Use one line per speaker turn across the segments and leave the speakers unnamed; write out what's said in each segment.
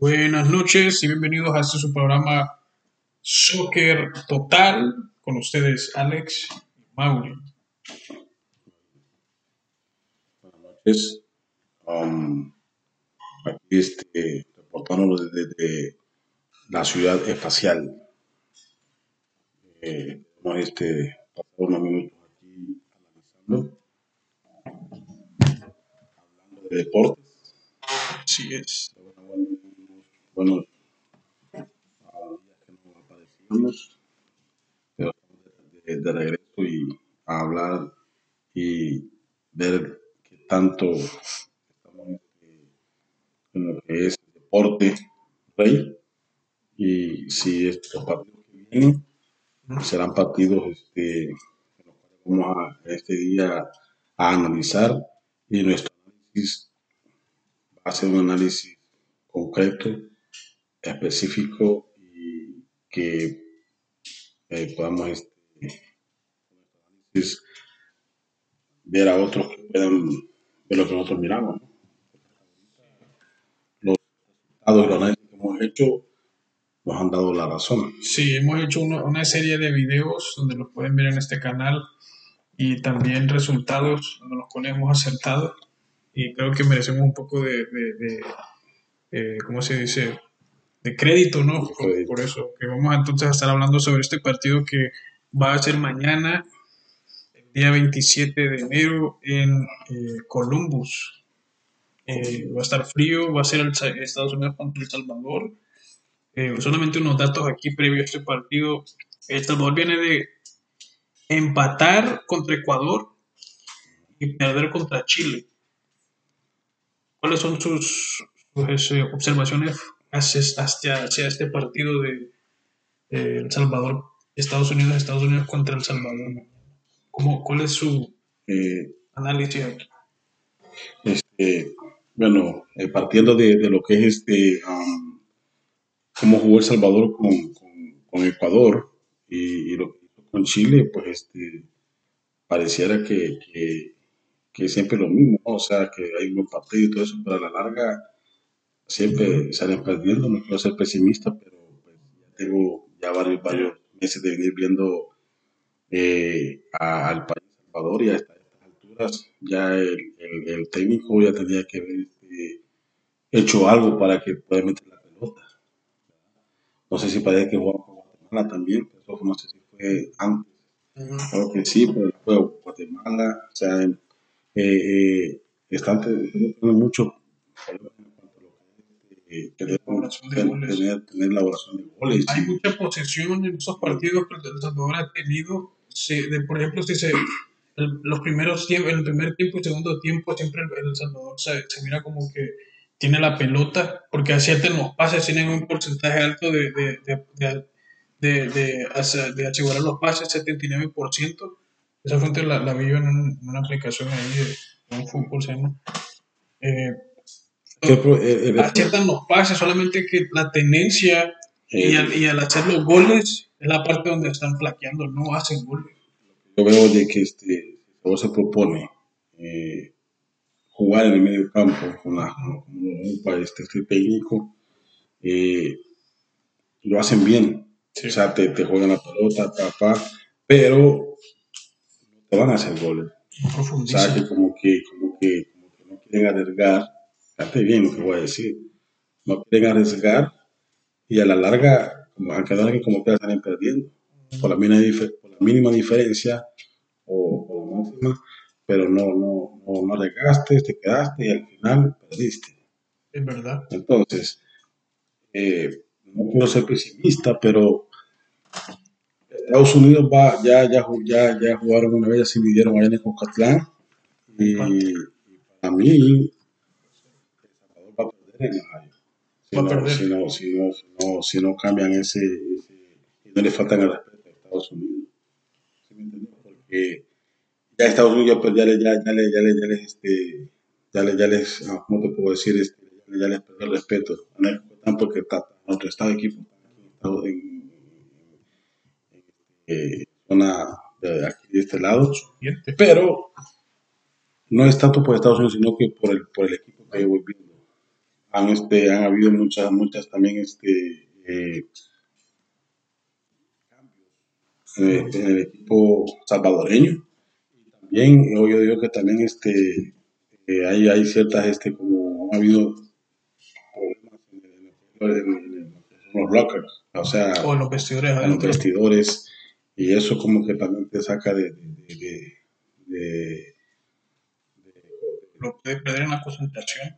Buenas noches y bienvenidos a este su programa Soccer Total con ustedes Alex y Mauri.
Buenas noches. Um, aquí este, reportándonos desde, la ciudad espacial. Eh, vamos este, unos minutos aquí analizando, hablando de deportes.
Así es.
Bueno, que aparecíamos, pero de, de regreso y a hablar y ver qué tanto estamos en lo que es el deporte rey y si estos partidos que vienen serán partidos este, que nos vamos a este día a analizar y nuestro análisis va a ser un análisis concreto, específico y que eh, podamos este, ver a otros que puedan ver lo que nosotros miramos. Los resultados los análisis que hemos hecho nos han dado la razón.
Sí, hemos hecho una, una serie de videos donde los pueden ver en este canal y también resultados donde los cuales hemos acertado y creo que merecemos un poco de, de, de eh, ¿cómo se dice? De crédito, ¿no? Por,
Crédito.
por eso, que vamos entonces a estar hablando sobre este partido que va a ser mañana, el día 27 de enero, en eh, Columbus. Eh, va a estar frío, va a ser el Estados Unidos contra El Salvador. Eh, solamente unos datos aquí previo a este partido. El Salvador viene de empatar contra Ecuador y perder contra Chile. ¿Cuáles son sus, sus, observaciones hacia, hacia, hacia este partido de eh, El Salvador, Estados Unidos, Estados Unidos contra El Salvador? ¿Cómo, ¿Cuál es su
Eh,
análisis aquí?
este, bueno, eh, partiendo de, de lo que es este, um, cómo jugó El Salvador con, con- con Ecuador y, y lo que hizo con Chile, pues este, pareciera que, que, que siempre lo mismo, ¿no? O sea, que hay un buen partido y todo eso, pero a la larga siempre salen perdiendo. No quiero ser pesimista, pero pues, ya tengo ya varios, varios meses de venir viendo eh, a- al país Salvador y a estas, alturas ya el, el- el técnico ya tendría que haber este, hecho algo para que pueda meter la pelota. No sé si parece que jugó con Guatemala también, pero eso no sé si fue antes. Creo que sí, pero fue Guatemala. O sea, eh, eh, están teniendo mucho problemas en cuanto a lo que es eh, tener,
Elaboración de
tener,
goles.
tener, tener elaboración de goles.
Hay mucha posesión en esos partidos que El Salvador ha tenido. Se- de, por ejemplo, si se, el- los primeros en el primer tiempo y segundo tiempo, siempre el, El Salvador se, se mira como que tiene la pelota, porque aciertan los pases, tienen un porcentaje alto de, de, de, de, de, de ase- de asegurar los pases, 79%. Esa fuente la, la vi yo en, un- en una aplicación ahí de, de un fútbol, se llama. Eh,
¿Qué pro- eh, eh,
aciertan los pases, solamente que la tenencia y
eh,
al, y al hacer los goles es la parte donde están flaqueando, no hacen goles.
yo veo de que este todo se propone eh, jugar en el medio campo con, la, con, un país este, este técnico eh, lo hacen bien.
Sí.
o sea te, te juegan la pelota pa, pa, pero no te van a hacer goles.
No
o sea que como que como que, como que no quieren arriesgar fíjate bien lo que voy a decir. No quieren arriesgar y a la larga como, aunque no que como que salen perdiendo. Por la mínima, por la mínima diferencia o, o la máxima, pero no, no, no, no arriesgaste, te quedaste y al final perdiste.
Es verdad.
Entonces, eh, no quiero ser pesimista, pero Estados Unidos va, ya, ya, ya, ya jugaron una vez, ya se midieron allá en Cocatlán. Y, y para mí Si no,
perder.
si no, si no, si no, si no cambian ese, ese y no le faltan el respeto a Estados Unidos. ¿Sí me entiendes? Porque ya Estados Unidos ya, ya, le- ya, ya, le- ya, le- ya les, este, ya, le- ya les, ah, ¿cómo te puedo decir? Este, ya, le- ya les perdió el respeto. No es porque está otro estado equipo, está en, eh, zona de aquí de este lado. Pero no es tanto por Estados Unidos, sino que por el, por el equipo que voy viendo. Han, este, han habido muchas, muchas también este, eh, cambios en el, equipo salvadoreño. También, yo digo que también este, eh, hay, hay ciertas, este, como ha habido problemas en, los lockers, o sea,
o en los vestidores,
en los vestidores, y eso como que también te saca de, de, de, de
lo puede perder en la concentración.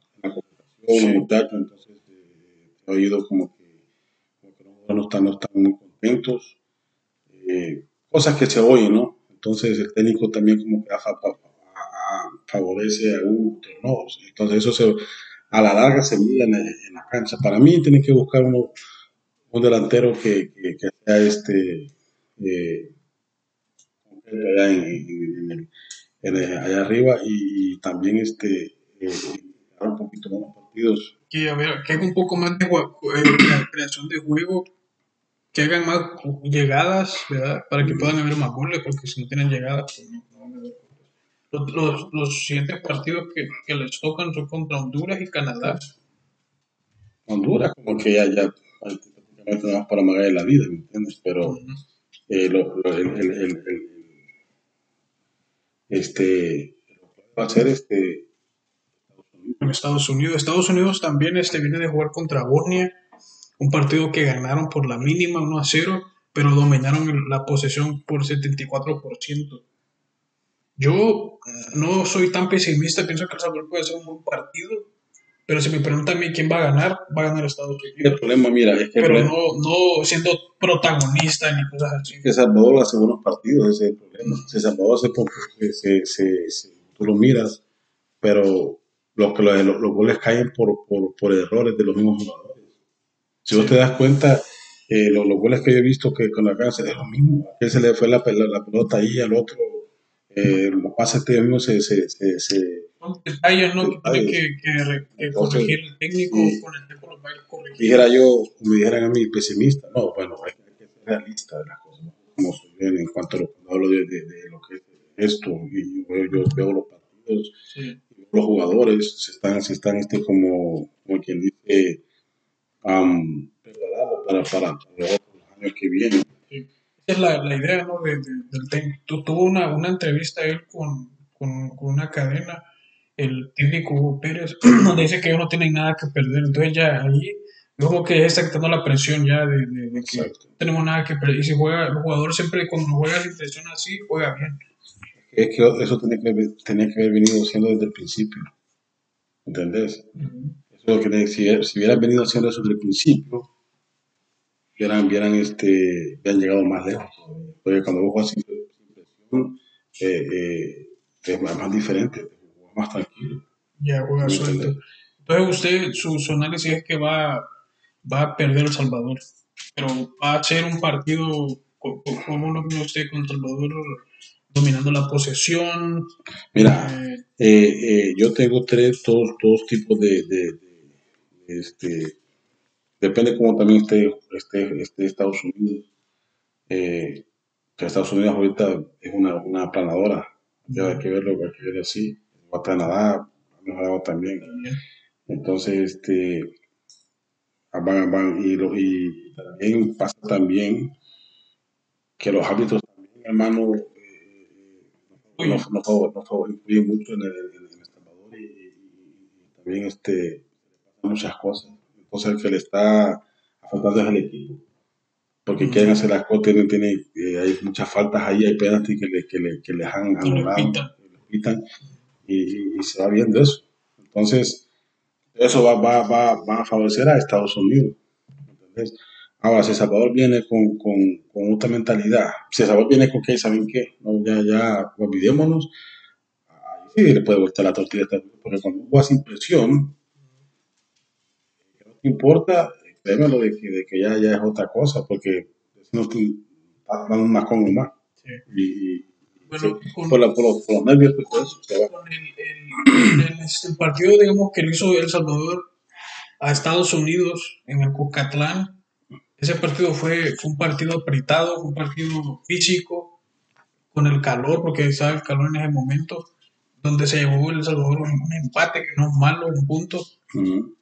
En la concentración, entonces eh, he oído como que, como que los no están, no están muy contentos, eh, cosas que se oyen, ¿no? Entonces el técnico también como que favorece a uno, no. Entonces eso se, a la larga se mira en, la cancha. Para mí tiene que buscar uno, un delantero que, que, sea este eh, allá, en, en, allá arriba y, también este eh, un poquito más partidos.
Que, a ver, que haga un poco más de eh, creación de juego, que hagan más llegadas, ¿verdad? Para que puedan haber más goles, porque si no tienen llegadas, pues no, van a haber los, los, los, siguientes partidos que, que, les tocan son contra Honduras y Canadá.
Honduras, como que ya, ya prácticamente más para amagar la vida, ¿me entiendes? Pero eh, lo, lo, el, el, el, este, va a ser este,
en Estados Unidos. Estados Unidos también este, viene de jugar contra Bosnia, un partido que ganaron por la mínima 1 a 0, pero dominaron la posesión por 74%. Yo no soy tan pesimista, pienso que El Salvador puede ser un buen partido, pero si me preguntan a mí quién va a ganar, va a ganar Estados Unidos.
El problema, mira, es que.
Pero no, no siendo protagonista ni cosas así.
Que Salvador hace buenos partidos, ese es el problema. Si Salvador hace poco, se, se, se, tú lo miras, pero los, los, los goles caen por, por, por, errores de los mismos jugadores. Si vos te das cuenta, eh, los, los, goles que yo he visto que con la casa es lo mismo. A él se le fue la, la, la pelota ahí, al otro eh, los pases que mismo se, se, se, se
son detalles ¿no? que tiene que, que, que corregir el técnico con el tiempo los va a ir corrigiendo.
Dijera yo, me dijeran a mí pesimista, no, bueno, hay que, ser realista de las cosas, como soy en cuanto a lo, cuando hablo de, de, de, lo que es esto, y yo, yo veo los partidos, sí. Los jugadores se están, se están este, como, como quien dice, um, preparados para, para, para los años que vienen.
Sí es la, la idea ¿no? de, de, del técnico. Tuvo una, una entrevista él con, con, con, una cadena, el técnico Hugo Pérez, donde dice que ellos no tienen nada que perder. Entonces ya ahí, como que está quitando la presión ya de, de que no tenemos nada que perder. Y si juega, el jugador siempre cuando juega sin presión así, juega bien.
Es que eso tenía que, tenía que haber venido siendo desde el principio. ¿Entendés? Uh -huh. Eso es lo que si, si hubieran venido haciendo eso desde el principio, vieran, vieran este, hubieran llegado más lejos. Porque cuando vos juegas sin presión, eh, eh, es más, más diferente, más tranquilo.
Ya juega suelto. Entonces usted, su, su, análisis es que va, va a perder El Salvador, pero va a ser un partido, como lo vio usted con El Salvador, dominando la posesión.
Mira, eh, eh, yo tengo tres, todos, todos tipos de, de, de este, depende cómo también esté, esté, esté Estados Unidos. Eh, que Estados Unidos ahorita es una, una aplanadora, ya hay que verlo, hay que verlo así. A Canadá, ha mejorado también. Entonces, este, van, van, y, lo, y también pasa también que los árbitros también, hermano, eh, no, no, no, no influyen mucho en el, en el y, y, también este, muchas cosas cosa que le está afectando es al equipo. Porque mm. quieren hacer las cosas, tienen, tienen, eh, hay muchas faltas ahí, hay penaltis que, le, que, le, que les han anulado, pitan, y, y, se va viendo eso. Entonces, eso va, va, va, va a favorecer a Estados Unidos. ¿entendés? Ahora, si Salvador viene con, con, con otra mentalidad, si Salvador viene con que, ¿saben qué? No, ya, ya, olvidémonos, ahí sí le puede voltear la tortilla, porque cuando hubo esa impresión, importa, créemelo de que, de que ya, ya es otra cosa, porque no está dando más con más. Sí. Y, y bueno, sí, con, por, la, por, los, por, los, nervios, pues,
con el, el, el, el, partido, digamos, que lo hizo El Salvador a Estados Unidos en el Cuscatlán, ese partido fue, fue un partido apretado, fue un partido físico, con el calor, porque estaba el calor en ese momento, donde se llevó El Salvador un, un empate que no es malo, un punto. Uh -huh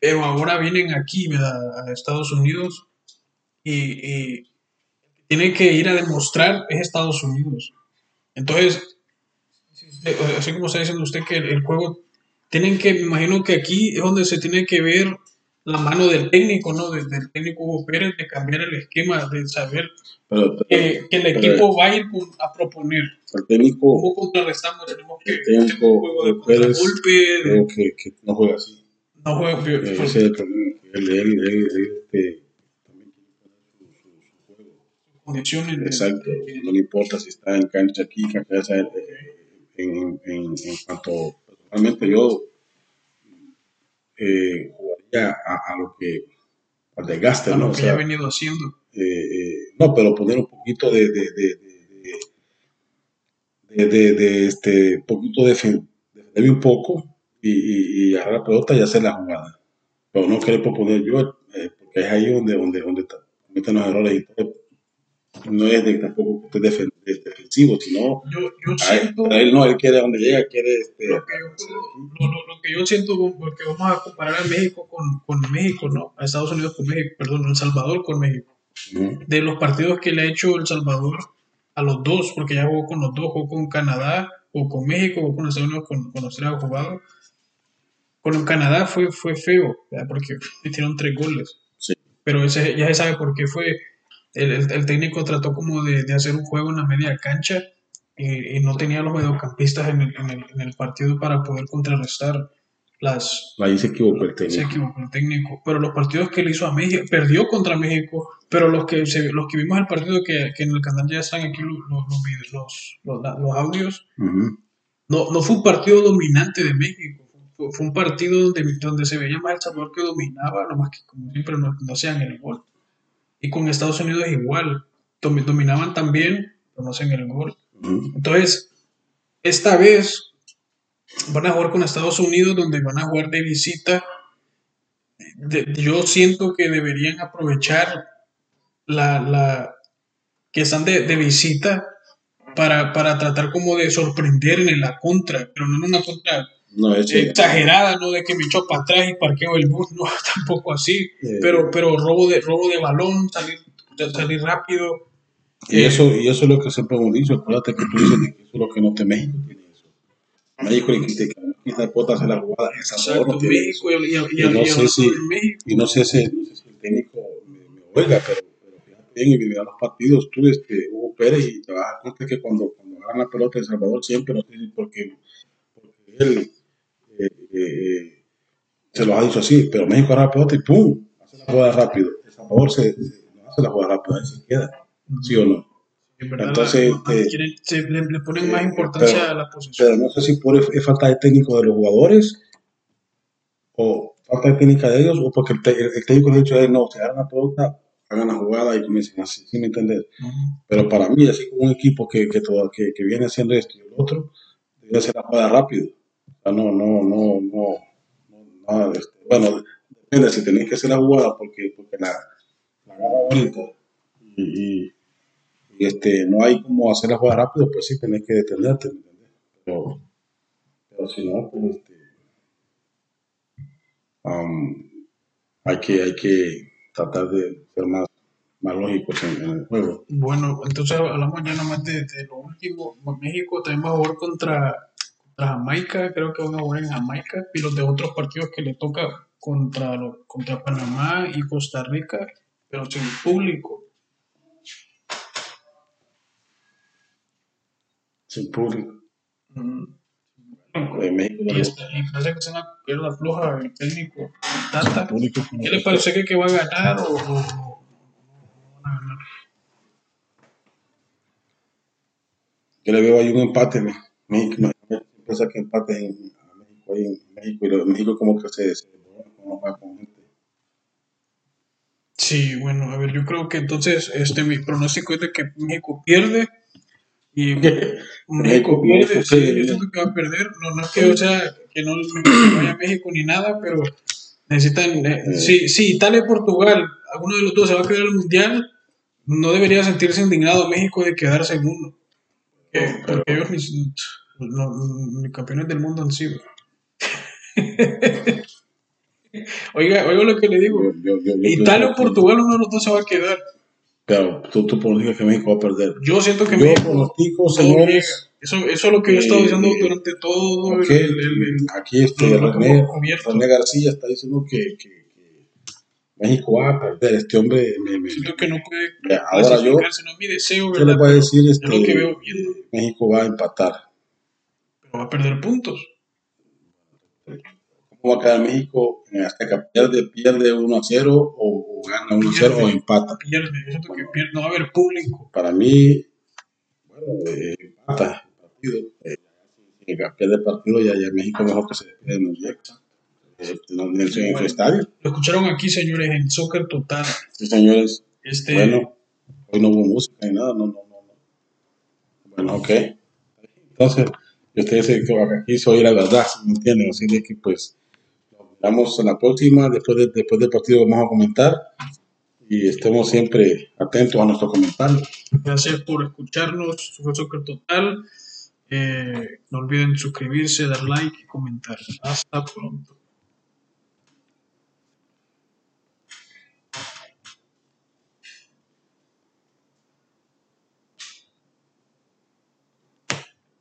pero ahora vienen aquí a Estados Unidos y, tiene que ir a demostrar es Estados Unidos. Entonces, así como está diciendo usted que el, juego, tienen que, me imagino que aquí es donde se tiene que ver la mano del técnico, ¿no? Del, técnico Hugo Pérez, de cambiar el esquema, de saber que, el equipo va a ir a proponer.
El técnico,
¿Cómo contrarrestamos? Tenemos que
el técnico juego de
golpe.
Creo que, que, no juega así.
No juega.
Eh, ese es el problema. Él, él, él, él,
condiciones.
Exacto, no le importa si está en cancha aquí, en, en, en, en cuanto personalmente yo eh, jugaría a, lo que al desgaste,
a
¿no?
lo que ha venido haciendo.
Eh, eh, no, pero poner un poquito de, de, de, de, de este poquito de defenderme un poco y, y, y, agarrar la pelota y hacer la jugada. Pero no querer proponer yo, porque es ahí donde, donde, donde cometen los errores y todo no es de tampoco que defensivo, sino
yo, yo siento,
a él no, él quiere donde llega, quiere este,
lo, que yo, lo, lo, que yo siento, porque vamos a comparar a México con, con, México, ¿no? A Estados Unidos con México, perdón, El Salvador con México. De los partidos que le ha hecho El Salvador a los dos, porque ya jugó con los dos, jugó con Canadá, o con México, o con Estados Unidos, con, con Australia jugado. Con Canadá fue, fue feo, ¿verdad? porque metieron tres goles.
Sí.
Pero ese, ya se sabe por qué fue el, el, técnico trató como de, de, hacer un juego en la media cancha y, y no tenía los mediocampistas en el, en, el, en el, partido para poder contrarrestar las...
Ahí se equivocó el técnico.
Se equivocó el técnico. Pero los partidos que él hizo a México, perdió contra México, pero los que, se, los que vimos el partido que, que en el canal ya están aquí los, los, los, los, los audios,
uh -huh.
no, no fue un partido dominante de México. Fue, un partido donde, donde se veía más el sabor que dominaba, nomás que como siempre no, no sean el gol. Y con Estados Unidos igual. Dominaban también, pero no hacen el gol. Entonces, esta vez van a jugar con Estados Unidos, donde van a jugar de visita. De, yo siento que deberían aprovechar la, la que están de, de visita para, para, tratar como de sorprender en la contra, pero no en una contra
no, es
exagerada, no de que me echo para atrás y parqueo el bus, no, tampoco así, eh, pero, pero robo de robo de balón, salir, salir rápido.
Y, eh, eso, y eso es lo que siempre hemos dicho, acuérdate que tú dices que eso es lo que no te México tiene eso. México le quita, quita potas la jugada, esa
Exacto, no tiene México
eso.
Y, y,
y, no sé si, y no sé si, no sé si el técnico me, me oiga, pero, pero fíjate bien y vivir los partidos, tú, este, Hugo Pérez, y te vas a dar cuenta que cuando, cuando agarran la pelota El Salvador siempre, no sé si porque, porque él eh, eh, se los ha dicho así, pero México agarra la pelota y ¡pum! hace la jugada rápido. El Salvador se, se hace la jugada rápido, ahí se queda, ¿sí o no?
Entonces, la, eh, quieren, se, le, le, ponen más importancia
pero,
a la posición.
Pero no sé si por es falta de técnico de los jugadores o falta de técnica de ellos o porque el, el, el técnico ha dicho no, se agarran la pelota, hagan la jugada y comiencen así, ¿sí me entiendes? Uh -huh. Pero para mí, así como un equipo que, que, todo, que, que viene haciendo esto y el otro, debe hacer la jugada rápido. Sea, no, no, no, no, no nada de esto. Bueno, depende si tenéis que hacer la jugada porque, porque la, la bonita y, y, este, no hay como hacer la jugada rápido, pues sí tenés que detenerte, ¿me entiendes? Pero, pero si no, pues este, um, hay, que, hay que tratar de ser más, más lógicos en, el juego.
Bueno, entonces hablamos ya nomás de, de lo último. México también va a jugar contra contra Jamaica, creo que van a jugar en Jamaica, y los de otros partidos que le toca contra, lo, contra Panamá y Costa Rica, pero sin público.
Sin público.
Mm. Y, esta, y parece que se va a la floja el técnico Tata. ¿Qué le parece que, que va a ganar o, o, o van a ganar?
Yo le veo ahí un empate, México, piensa que empate en, México, ahí en México, y lo, México como que se, se como con gente.
Sí, bueno, a ver, yo creo que entonces este mi pronóstico es de que México pierde y México pierde, sí, yo siento que va a perder, no, no es que o sea que no, vaya a México ni nada, pero necesitan, eh, si, si Italia y Portugal, alguno de los dos se va a quedar al mundial, no debería sentirse indignado México de quedar segundo, eh, porque ellos ni, no, ni campeones del mundo han sido. Oiga, oiga lo que le digo.
Yo- yo- yo- yo
Italia o Portugal, uno de los dos se va a quedar.
Pero tú, tú pronosticas que México va a perder.
Yo siento que
Yo
México
pronostico, señores,
Eso, eso es lo que yo he estado
Eh,
diciendo durante todo el-
Ok,
el- el- el-
aquí este René, García está diciendo que, que- que México va a perder. Este hombre me, me-
Siento que no puede
ahora yo-
no es mi deseo,
¿qué
¿verdad?
le voy a decir?
Es
Este,
lo que veo
México va a empatar.
Pero va a perder puntos.
¿Cómo va a quedar México? Hasta que pierde, pierde 1 a 0 o, o gana 1 a 0 o empata.
Pierde, yo siento que pierde, no va a haber público.
Para mí, bueno, eh, empata el partido. Eh, si pierde el partido, ya, ya México mejor que se despide de Mundial. Eh, no, en, su, en su estadio.
Lo escucharon aquí, señores, en Soccer Total.
Sí, señores.
Este,
Bueno, hoy no hubo música ni nada, no, no, no. no. Bueno, ok. Entonces, yo ustedes dicen que aquí soy la verdad, ¿sí ¿me entienden? Así de que pues, vemos en la próxima, después, de- después del partido vamos a comentar y estemos siempre atentos a nuestros comentarios.
Gracias por escucharnos. Fue Soccer Total. Eh, no olviden suscribirse, dar like y comentar. Hasta pronto.